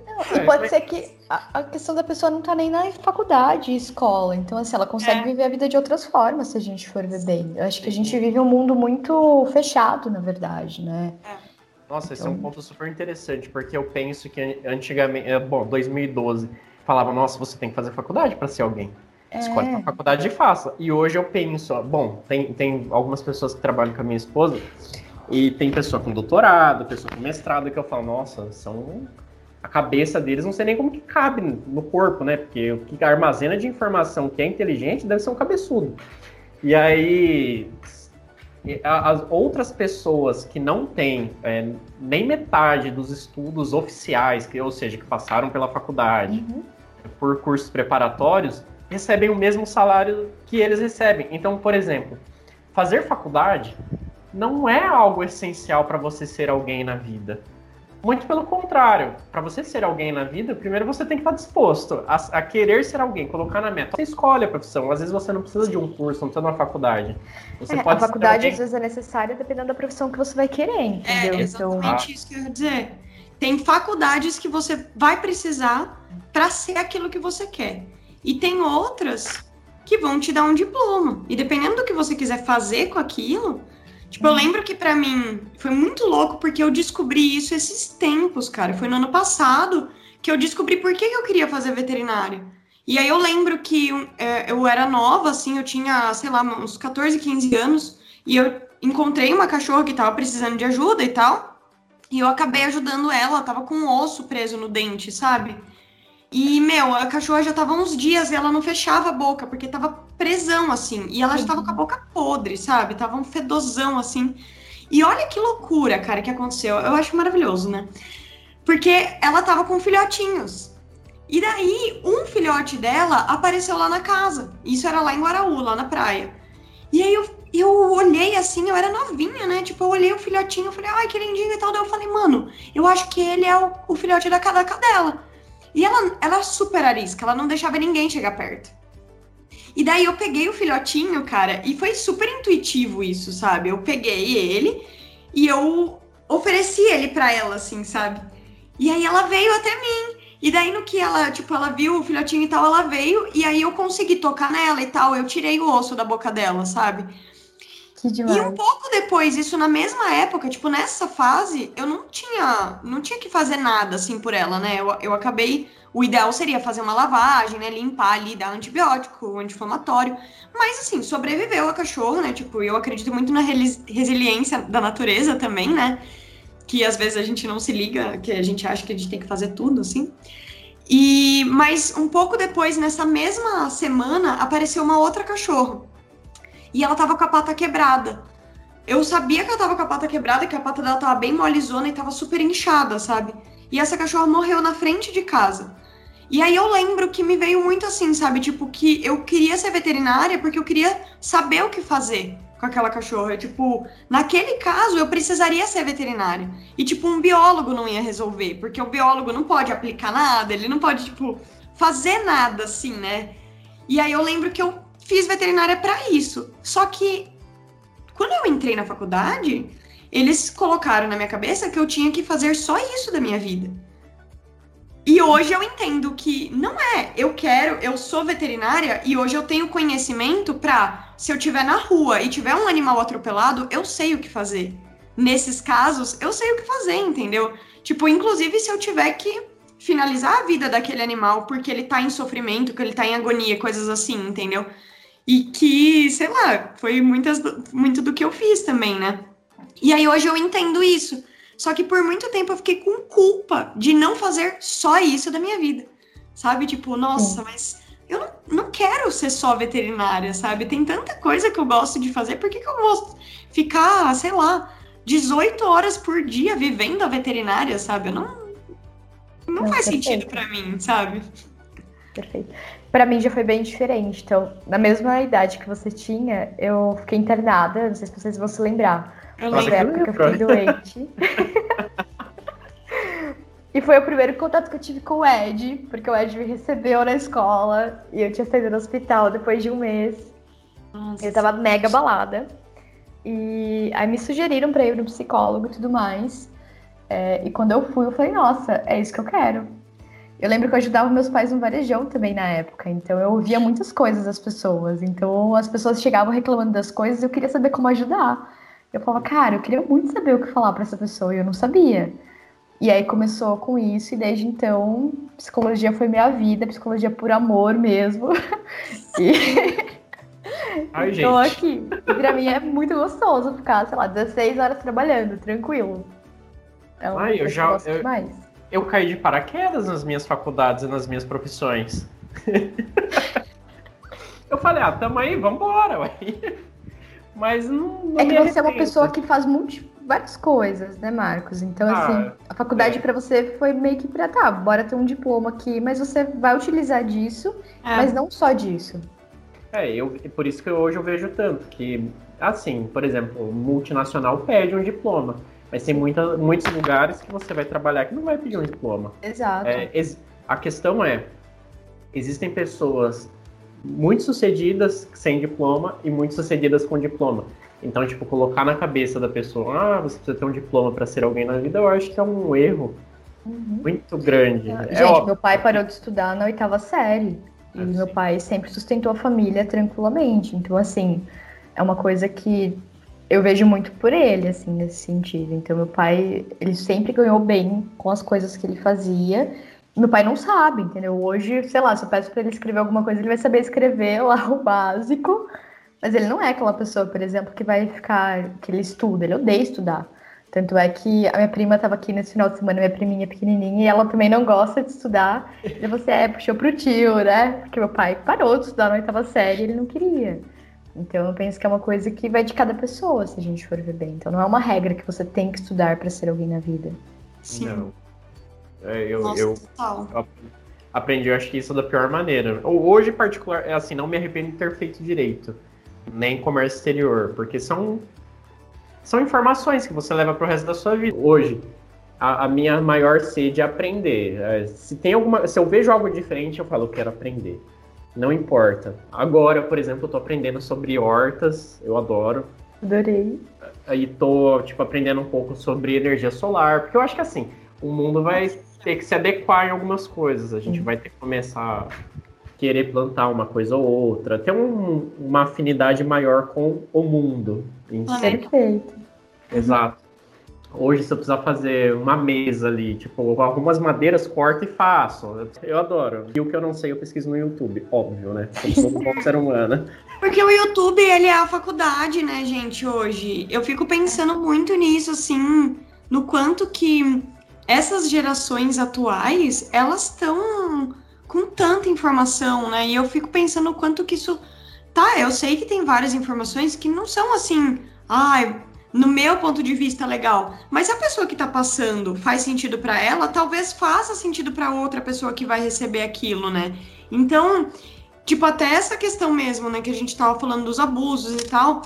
Não, e pode ser que a, questão da pessoa não tá nem na faculdade, escola. Então, assim, ela consegue é. viver a vida de outras formas, se a gente for ver bem. Eu acho que a gente vive um mundo muito fechado, na verdade, né? É. Nossa, então... esse é um então ponto super interessante, porque eu penso que antigamente, é, bom, 2012, falava, nossa, você tem que fazer faculdade para ser alguém. É. Escolhe uma faculdade e faça. E hoje eu penso, bom, tem, tem algumas pessoas que trabalham com a minha esposa, e tem pessoa com doutorado, pessoa com mestrado, que eu falo, nossa, são a cabeça deles não sei nem como que cabe no corpo, né? Porque o que armazena de informação que é inteligente deve ser um cabeçudo. E aí as outras pessoas que não têm é, nem metade dos estudos oficiais, que, ou seja, que passaram pela faculdade uhum. por cursos preparatórios, recebem o mesmo salário que eles recebem. Então, por exemplo, fazer faculdade não é algo essencial para você ser alguém na vida. Muito pelo contrário, para você ser alguém na vida, primeiro você tem que estar disposto a, a, querer ser alguém, colocar na meta. Você escolhe a profissão, às vezes você não precisa de um curso, não precisa de uma faculdade. Você é, pode a faculdade às vezes é necessária dependendo da profissão que você vai querer, entendeu? É exatamente então... isso que eu ia dizer. Tem faculdades que você vai precisar para ser aquilo que você quer. E tem outras que vão te dar um diploma. E dependendo do que você quiser fazer com aquilo, Tipo, eu lembro que para mim foi muito louco porque eu descobri isso esses tempos, cara. Foi no ano passado que eu descobri por que eu queria fazer veterinária. E aí eu lembro que é, eu era nova, assim, eu tinha, sei lá, uns 14, 15 anos, e eu encontrei uma cachorra que estava precisando de ajuda e tal, e eu acabei ajudando ela, tava com um osso preso no dente, sabe? E, meu, a cachorra já tava uns dias e ela não fechava a boca, porque tava presão, assim. E ela já tava com a boca podre, sabe? Tava um fedozão, assim. E olha que loucura, cara, que aconteceu. Eu acho maravilhoso, né? Porque ela tava com filhotinhos. E daí, um filhote dela apareceu lá na casa. Isso era lá em Guaraú, lá na praia. E aí eu, eu olhei assim, eu era novinha, né? Tipo, eu olhei o filhotinho, eu falei, ai, que lindinho e tal. Daí eu falei, mano, eu acho que ele é o, o filhote da, da cadela. E ela, ela super arisca, ela não deixava ninguém chegar perto. E daí eu peguei o filhotinho, cara, e foi super intuitivo isso, sabe? Eu peguei ele e eu ofereci ele para ela, assim, sabe? E aí ela veio até mim. E daí no que ela, tipo, ela viu o filhotinho e tal, ela veio e aí eu consegui tocar nela e tal, eu tirei o osso da boca dela, sabe? Que demais. E um pouco depois, isso na mesma época, tipo, nessa fase, eu não tinha, não tinha que fazer nada assim por ela, né? Eu, eu acabei o ideal seria fazer uma lavagem, né? Limpar ali, dar antibiótico, anti-inflamatório. Mas, assim, sobreviveu a cachorro, né? Tipo, eu acredito muito na resiliência da natureza também, né? que às vezes a gente não se liga, que a gente acha que a gente tem que fazer tudo, assim. E mas um pouco depois, nessa mesma semana, apareceu uma outra cachorro. E ela tava com a pata quebrada. Eu sabia que ela tava com a pata quebrada, que a pata dela tava bem molezona e tava super inchada, sabe? E essa cachorra morreu na frente de casa. E aí eu lembro que me veio muito assim, sabe? Tipo, que eu queria ser veterinária porque eu queria saber o que fazer com aquela cachorra. Tipo, naquele caso eu precisaria ser veterinário. E, tipo, um biólogo não ia resolver, porque o biólogo não pode aplicar nada, ele não pode, tipo, fazer nada assim, né? E aí eu lembro que eu fiz veterinária para isso. Só que quando eu entrei na faculdade, eles colocaram na minha cabeça que eu tinha que fazer só isso da minha vida. E hoje eu entendo que não é, eu quero, eu sou veterinária e hoje eu tenho conhecimento para se eu tiver na rua e tiver um animal atropelado, eu sei o que fazer. Nesses casos, eu sei o que fazer, entendeu? Tipo, inclusive se eu tiver que finalizar a vida daquele animal porque ele tá em sofrimento, que ele tá em agonia, coisas assim, entendeu? E que, sei lá, foi muitas, muito do que eu fiz também, né? E aí hoje eu entendo isso. Só que por muito tempo eu fiquei com culpa de não fazer só isso da minha vida. Sabe? Tipo, nossa, Sim. mas eu não, não quero ser só veterinária, sabe? Tem tanta coisa que eu gosto de fazer, por que, que eu vou ficar, sei lá, 18 horas por dia vivendo a veterinária, sabe? Eu não. Não, não faz perfeito. sentido para mim, sabe? Perfeito. Para mim já foi bem diferente. Então, na mesma idade que você tinha, eu fiquei internada, não sei se vocês vão se lembrar. Eu lembro. época que eu fiquei doente. e foi o primeiro contato que eu tive com o Ed, porque o Ed me recebeu na escola e eu tinha saído do hospital depois de um mês. Nossa. Eu tava mega balada. E aí me sugeriram pra ir no psicólogo e tudo mais. É, e quando eu fui, eu falei, nossa, é isso que eu quero. Eu lembro que eu ajudava meus pais no varejão também na época, então eu ouvia muitas coisas das pessoas. Então as pessoas chegavam reclamando das coisas e eu queria saber como ajudar. Eu falava, cara, eu queria muito saber o que falar para essa pessoa e eu não sabia. E aí começou com isso, e desde então, psicologia foi minha vida, psicologia por amor mesmo. e. Ai, Estou aqui. E pra mim é muito gostoso ficar, sei lá, 16 horas trabalhando, tranquilo. É um Ai, eu já. Eu, mais. Eu caí de paraquedas nas minhas faculdades e nas minhas profissões. eu falei, ah, tamo aí, vambora, ué. Mas não. não é que você é uma pessoa que faz multi, várias coisas, né, Marcos? Então, ah, assim, a faculdade é. para você foi meio que pra, tá, bora ter um diploma aqui, mas você vai utilizar disso, é. mas não só disso. É, eu, por isso que hoje eu vejo tanto, que, assim, por exemplo, multinacional pede um diploma, mas tem muita, muitos lugares que você vai trabalhar que não vai pedir um diploma. Exato. É, a questão é, existem pessoas muito sucedidas sem diploma e muito sucedidas com diploma. Então, tipo, colocar na cabeça da pessoa, ah, você precisa ter um diploma para ser alguém na vida, eu acho que é um erro uhum. muito grande. É Gente, meu pai parou de estudar na oitava série. E é meu pai sempre sustentou a família tranquilamente. Então, assim, é uma coisa que eu vejo muito por ele, assim, nesse sentido. Então, meu pai, ele sempre ganhou bem com as coisas que ele fazia. meu pai não sabe, entendeu? Hoje, sei lá, se eu peço para ele escrever alguma coisa, ele vai saber escrever lá o básico, mas ele não é aquela pessoa, por exemplo, que vai ficar, que ele estuda, ele odeia estudar. Tanto é que a minha prima estava aqui nesse final de semana, minha priminha pequenininha, e ela também não gosta de estudar. E você é, puxou pro tio, né? Porque meu pai parou de estudar na oitava série, ele não queria. Então eu penso que é uma coisa que vai de cada pessoa, se a gente for ver bem. Então não é uma regra que você tem que estudar para ser alguém na vida. Sim. Não. É, eu, Nossa, eu, eu, aprendi, eu acho que isso da pior maneira. Hoje, em particular, é assim, não me arrependo de ter feito direito. Nem comércio exterior, porque são, são informações que você leva para o resto da sua vida. Hoje, a, a, minha maior sede é aprender. É, se tem alguma. Se eu vejo algo diferente, eu falo, eu quero aprender. Não importa. Agora, por exemplo, eu tô aprendendo sobre hortas, eu adoro. Adorei. Aí tô, tipo, aprendendo um pouco sobre energia solar, porque eu acho que assim, o mundo vai ter que se adequar em algumas coisas. A gente vai ter que começar a querer plantar uma coisa ou outra, ter um, uma afinidade maior com o mundo. Perfeito. Exato. Hoje, se eu precisar fazer uma mesa ali, tipo, algumas madeiras, corto e faço. Eu adoro. E o que eu não sei, eu pesquiso no YouTube, óbvio, né? Bom ser humano. Porque o YouTube, ele é a faculdade, né, gente, hoje. Eu fico pensando muito nisso, assim, no quanto que essas gerações atuais, elas estão com tanta informação, né? E eu fico pensando o quanto que isso. Tá, eu sei que tem várias informações que não são assim. Ai, no meu ponto de vista, legal. Mas a pessoa que está passando faz sentido para ela, talvez faça sentido para outra pessoa que vai receber aquilo, né? Então, tipo, até essa questão mesmo, né, que a gente estava falando dos abusos e tal.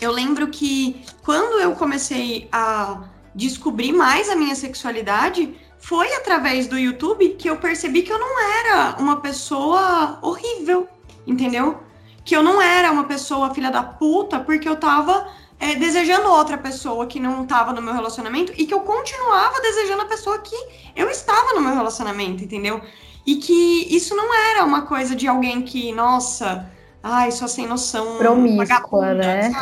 Eu lembro que quando eu comecei a descobrir mais a minha sexualidade, foi através do YouTube que eu percebi que eu não era uma pessoa horrível, entendeu? Que eu não era uma pessoa filha da puta porque eu tava é, desejando outra pessoa que não estava no meu relacionamento e que eu continuava desejando a pessoa que eu estava no meu relacionamento, entendeu? E que isso não era uma coisa de alguém que, nossa, ai, só sem noção. Promíscua, né?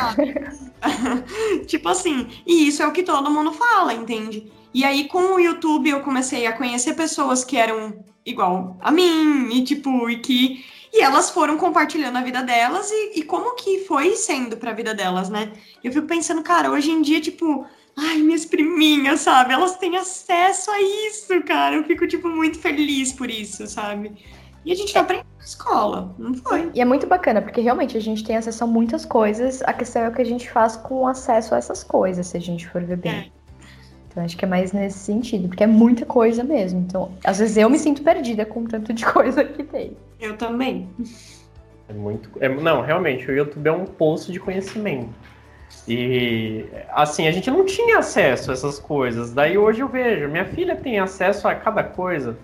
tipo assim, e isso é o que todo mundo fala, entende? E aí, com o YouTube, eu comecei a conhecer pessoas que eram igual a mim, e tipo, e que e elas foram compartilhando a vida delas e, e como que foi sendo para a vida delas, né? Eu fico pensando, cara, hoje em dia, tipo, ai, minhas priminhas, sabe? Elas têm acesso a isso, cara. Eu fico, tipo, muito feliz por isso, sabe? E a gente não aprendeu na escola, não foi. E é muito bacana, porque realmente a gente tem acesso a muitas coisas. A questão é o que a gente faz com acesso a essas coisas, se a gente for ver bem. É. Então acho que é mais nesse sentido, porque é muita coisa mesmo. Então, às vezes eu me sinto perdida com tanto de coisa que tem. Eu também. É muito. É, não, realmente, o YouTube é um poço de conhecimento. E assim, a gente não tinha acesso a essas coisas. Daí hoje eu vejo, minha filha tem acesso a cada coisa.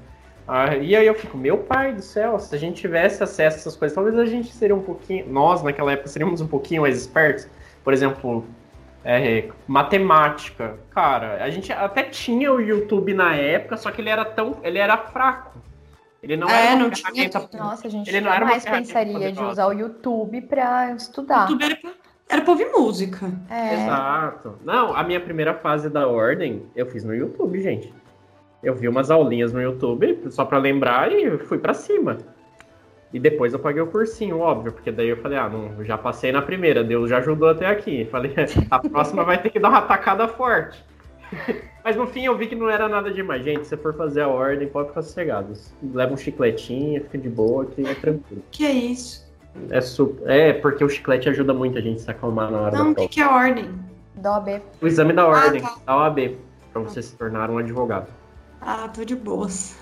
Ah, e aí eu fico, meu pai do céu, se a gente tivesse acesso a essas coisas, talvez a gente seria um pouquinho. Nós, naquela época, seríamos um pouquinho mais espertos. Por exemplo, é, matemática. Cara, a gente até tinha o YouTube na época, só que ele era tão. ele era fraco. Ele não é, era não tinha. Nossa, gente ele não era mais pensaria de usar o YouTube para estudar. O YouTube era pra, era pra ouvir música. É. Exato. Não, a minha primeira fase da ordem eu fiz no YouTube, gente. Eu vi umas aulinhas no YouTube, só para lembrar, e fui para cima. E depois eu paguei o cursinho, óbvio, porque daí eu falei, ah, não, já passei na primeira, Deus já ajudou até aqui. Falei, a próxima vai ter que dar uma tacada forte. Mas no fim eu vi que não era nada demais. Gente, se for fazer a ordem, pode ficar sossegado. Leva um chicletinho, fica de boa, que é tranquilo. Que é isso? É, super... é, porque o chiclete ajuda muito a gente se acalmar na hora não, da prova. o que é ordem? Da OAB. O exame da ordem, ah, tá. da OAB, pra você se tornar um advogado. Ah, tô de boas.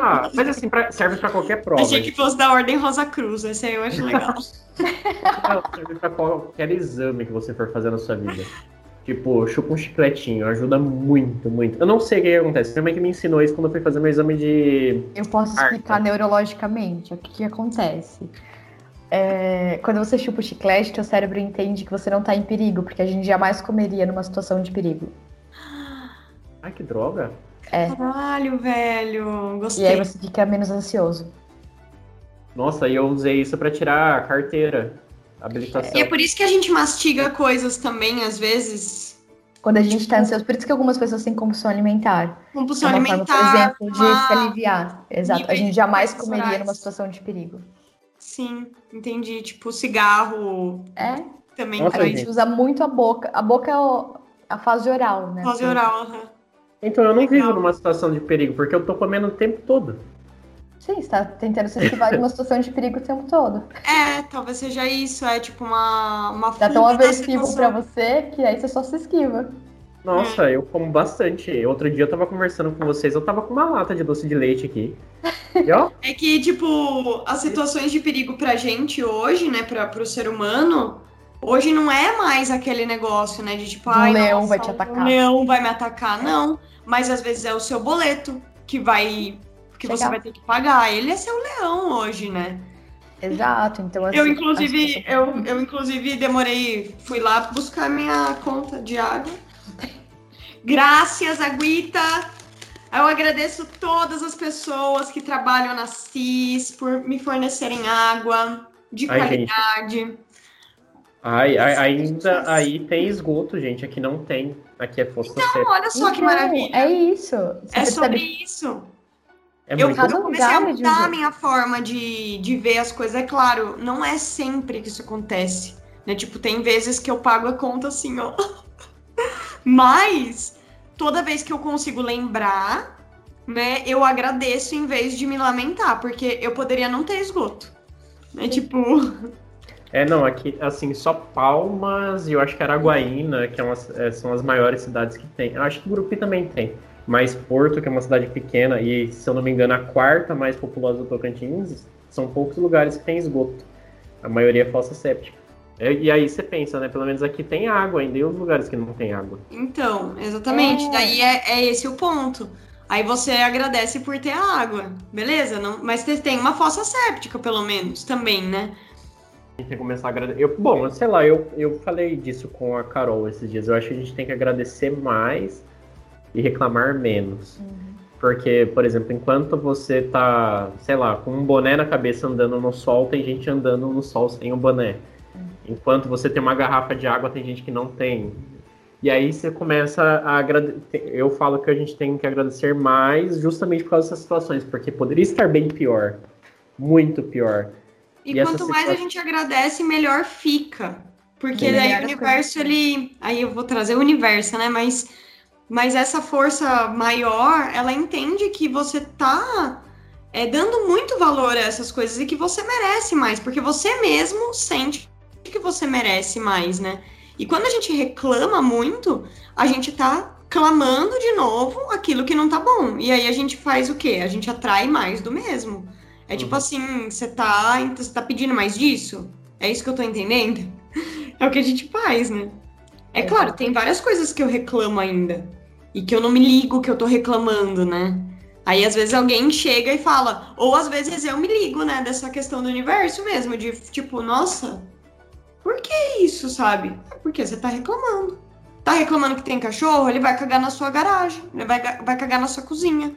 Ah, mas assim, pra, serve para qualquer prova. Achei que fosse da Ordem Rosa Cruz, esse aí eu acho legal. Não, serve pra qualquer exame que você for fazer na sua vida. Tipo, chupa um chicletinho, ajuda muito, muito. Eu não sei o que acontece. Minha mãe que me ensinou isso quando eu fui fazer meu exame de. Eu posso explicar neurologicamente o que, que acontece. É, quando você chupa o chiclete, teu cérebro entende que você não tá em perigo, porque a gente jamais comeria numa situação de perigo. Ai, que droga! É. Caralho, velho. Gostei. E aí você fica menos ansioso. Nossa, e eu usei isso para tirar a carteira, habilitação. E é por isso que a gente mastiga coisas também, às vezes. Quando a gente está ansioso, por isso que algumas pessoas têm compulsão alimentar. Compulsão é alimentar. Forma, por exemplo, de se aliviar. Exato. A gente jamais comeria numa situação de perigo. Sim, entendi. Tipo, cigarro. É. Também Nossa, a gente usa muito a boca. A boca é a fase oral, né? Fase oral, aham. Uhum. Então eu não vivo numa situação de perigo, porque eu tô comendo o tempo todo. Sim, você tá tentando se esquivar de uma situação de perigo o tempo todo. É, talvez seja isso, é tipo uma, uma Tá tão aversivo pra você que aí você só se esquiva. Nossa, é. eu como bastante. Outro dia eu tava conversando com vocês, eu tava com uma lata de doce de leite aqui. E, ó. É que, tipo, as situações de perigo pra gente hoje, né, pra, pro ser humano, hoje não é mais aquele negócio, né, de tipo, ai, um leão nossa, vai te atacar. Um leão vai me atacar, não. Mas às vezes é o seu boleto que vai que Chegar. você vai ter que pagar. Ele é seu leão hoje, né? Exato, então assim, eu inclusive eu, eu inclusive demorei, fui lá buscar minha conta de água. Graças, Aguita. Eu agradeço todas as pessoas que trabalham na CIS por me fornecerem água de Ai, qualidade. Gente. Ai, ai, ainda aí tem esgoto, gente. Aqui não tem. Aqui é fossa Então, olha só que então, maravilha. É isso. Você é sobre isso. É eu, eu comecei a mudar a minha forma de, de ver as coisas. É claro, não é sempre que isso acontece. Né? Tipo, tem vezes que eu pago a conta assim, ó. Mas, toda vez que eu consigo lembrar, né, eu agradeço em vez de me lamentar, porque eu poderia não ter esgoto. É tipo. É, não, aqui, assim, só Palmas e eu acho que Araguaína, que é umas, é, são as maiores cidades que tem. Eu acho que Grupi também tem mais Porto, que é uma cidade pequena, e se eu não me engano, a quarta mais populosa do Tocantins, são poucos lugares que tem esgoto. A maioria é fossa séptica. E aí você pensa, né? Pelo menos aqui tem água ainda, e os lugares que não tem água. Então, exatamente. É. Daí é, é esse o ponto. Aí você agradece por ter água, beleza? Não, mas você tem uma fossa séptica, pelo menos, também, né? A gente tem que começar a agradecer. Eu, bom, sei lá, eu, eu falei disso com a Carol esses dias. Eu acho que a gente tem que agradecer mais e reclamar menos. Uhum. Porque, por exemplo, enquanto você tá, sei lá, com um boné na cabeça andando no sol, tem gente andando no sol sem o um boné. Uhum. Enquanto você tem uma garrafa de água, tem gente que não tem. E aí você começa a agradecer. Eu falo que a gente tem que agradecer mais justamente por causa dessas situações, porque poderia estar bem pior. Muito pior. E, e quanto mais a gente agradece, melhor fica. Porque daí o universo, ele. Aí eu vou trazer o universo, né? Mas mas essa força maior, ela entende que você tá é, dando muito valor a essas coisas e que você merece mais, porque você mesmo sente que você merece mais, né? E quando a gente reclama muito, a gente tá clamando de novo aquilo que não tá bom. E aí a gente faz o quê? A gente atrai mais do mesmo. É tipo uhum. assim, você tá, você tá pedindo mais disso? É isso que eu tô entendendo? É o que a gente faz, né? É claro, tem várias coisas que eu reclamo ainda e que eu não me ligo que eu tô reclamando, né? Aí às vezes alguém chega e fala, ou às vezes eu me ligo, né, dessa questão do universo mesmo, de tipo, nossa, por que isso, sabe? É porque você tá reclamando. Tá reclamando que tem cachorro, ele vai cagar na sua garagem, ele vai, vai cagar na sua cozinha.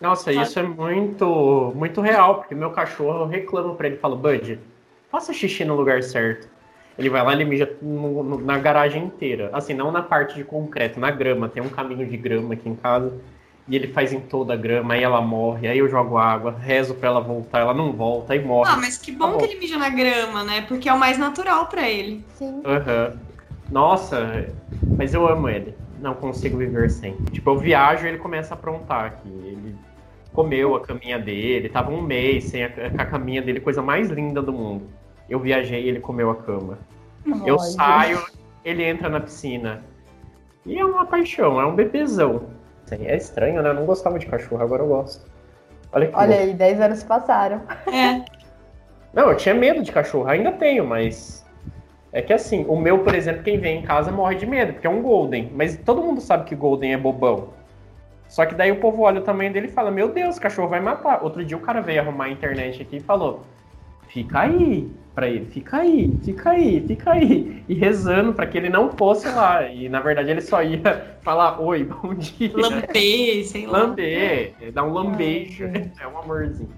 Nossa, sabe? isso é muito, muito real, porque meu cachorro eu reclamo pra ele, falo, Bud, faça xixi no lugar certo. Ele vai lá e ele mija no, no, na garagem inteira. Assim, não na parte de concreto, na grama. Tem um caminho de grama aqui em casa. E ele faz em toda a grama, aí ela morre, aí eu jogo água, rezo pra ela voltar, ela não volta, aí morre. Ah, mas que bom tá que ele mija na grama, né? Porque é o mais natural para ele. Sim. Uhum. Nossa, mas eu amo ele. Não consigo viver sem. Tipo, eu viajo e ele começa a aprontar aqui. Ele comeu a caminha dele, tava um mês sem a, a caminha dele, coisa mais linda do mundo. Eu viajei e ele comeu a cama. Eu saio, ele entra na piscina. E é uma paixão, é um bebezão. É estranho, né? Eu não gostava de cachorro, agora eu gosto. Olha, que Olha aí, 10 anos passaram. É. Não, eu tinha medo de cachorro, ainda tenho, mas. É que assim, o meu, por exemplo, quem vem em casa morre de medo, porque é um Golden. Mas todo mundo sabe que Golden é bobão. Só que daí o povo olha o tamanho dele e fala: Meu Deus, o cachorro vai matar. Outro dia o cara veio arrumar a internet aqui e falou: Fica aí, para ele, fica aí, fica aí, fica aí, e rezando para que ele não fosse lá. E na verdade ele só ia falar oi, bom dia. Lamber, sei lá. Lamber, dar um lambejo, é um amorzinho.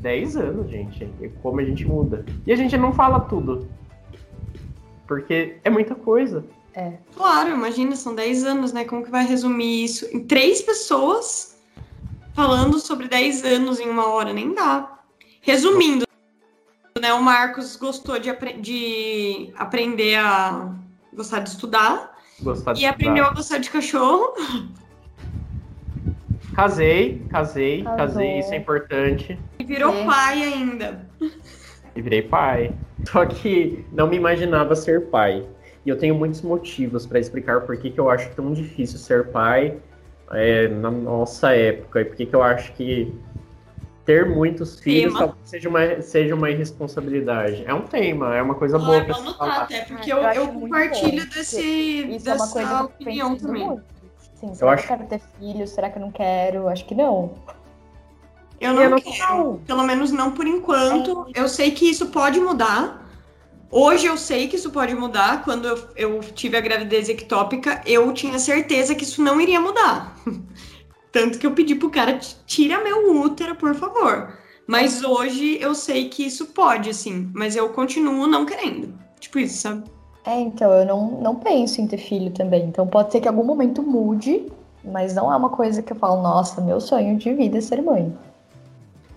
10 anos, gente, e como a gente muda. E a gente não fala tudo. Porque é muita coisa. É. Claro, imagina, são 10 anos, né? Como que vai resumir isso em três pessoas falando sobre 10 anos em uma hora? Nem dá. Resumindo, né? O Marcos gostou de, apre de aprender a gostar de estudar. Gostar de e estudar. aprendeu a gostar de cachorro. Casei, casei, Casou. casei, isso é importante. E virou É. pai ainda. E virei pai. Só que não me imaginava ser pai. E eu tenho muitos motivos para explicar por que, que eu acho tão difícil ser pai é, na nossa época. E por que, que eu acho que ter muitos filhos Tema. talvez seja uma, seja uma irresponsabilidade. É um tema, é uma coisa Ah, boa notar, falar. até porque Ah, eu, eu eu compartilho bom, desse, Isso é uma dessa coisa que eu opinião também. muito. Sim, será Eu que acho- eu quero ter filho? Será que eu não quero? Acho que não. Eu não Eu não- quero. Pelo menos não por enquanto. É. Eu sei que isso pode mudar. Hoje eu sei que isso pode mudar. Quando eu, eu tive a gravidez ectópica, eu tinha certeza que isso não iria mudar. Tanto que eu pedi pro cara, "T- tira meu útero, por favor. Mas hoje eu sei que isso pode, assim. Mas eu continuo não querendo. Tipo isso, sabe? É, então, eu não, não penso em ter filho também. Então pode ser que algum momento mude, mas não é uma coisa que eu falo, nossa, meu sonho de vida é ser mãe.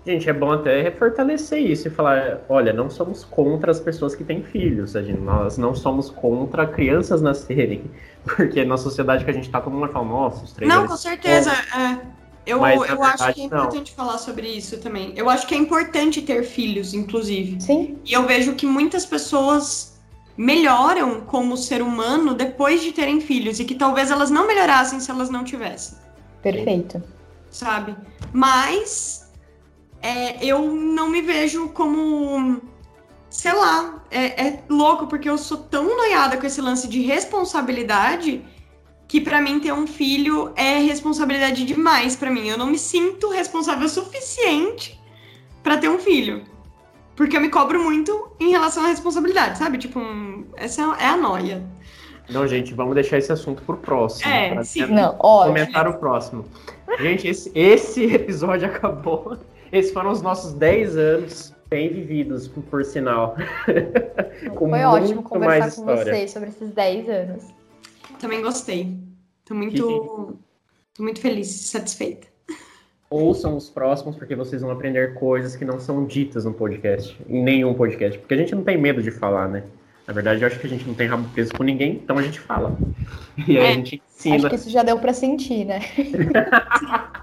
Gente, é bom até fortalecer isso e falar, olha, não somos contra as pessoas que têm filhos, a gente, nós não somos contra crianças nascerem, porque na sociedade que a gente tá, todo mundo fala, nossa, os três Não, com certeza. é. Eu, Mas, eu acho verdade, que é não. importante falar sobre isso também. Eu acho que é importante ter filhos, inclusive. Sim, E eu vejo que muitas pessoas melhoram como ser humano depois de terem filhos e que talvez elas não melhorassem se elas não tivessem, perfeito. sabe? Mas é, eu não me vejo como. Sei lá, é, é louco porque eu sou tão noiada com esse lance de responsabilidade que pra mim ter um filho é responsabilidade demais pra mim. Eu não me sinto responsável o suficiente pra ter um filho. Porque eu me cobro muito em relação à responsabilidade, sabe? Tipo, um- essa é a noia. Não, gente, vamos deixar esse assunto pro próximo. É, sim. Não, ó, Comentar o próximo. Gente, esse, esse episódio acabou. Esses foram os nossos 10 anos bem vividos, por, por sinal. foi ótimo conversar com vocês sobre esses 10 anos. Também gostei. Tô muito, tô muito feliz, satisfeita. Ouçam os próximos, porque vocês vão aprender coisas que não são ditas no podcast, em nenhum podcast. Porque a gente não tem medo de falar, né? Na verdade, eu acho que a gente não tem rabo preso com ninguém, então a gente fala. E aí É. a gente Acho ensina. que isso já deu pra sentir, né?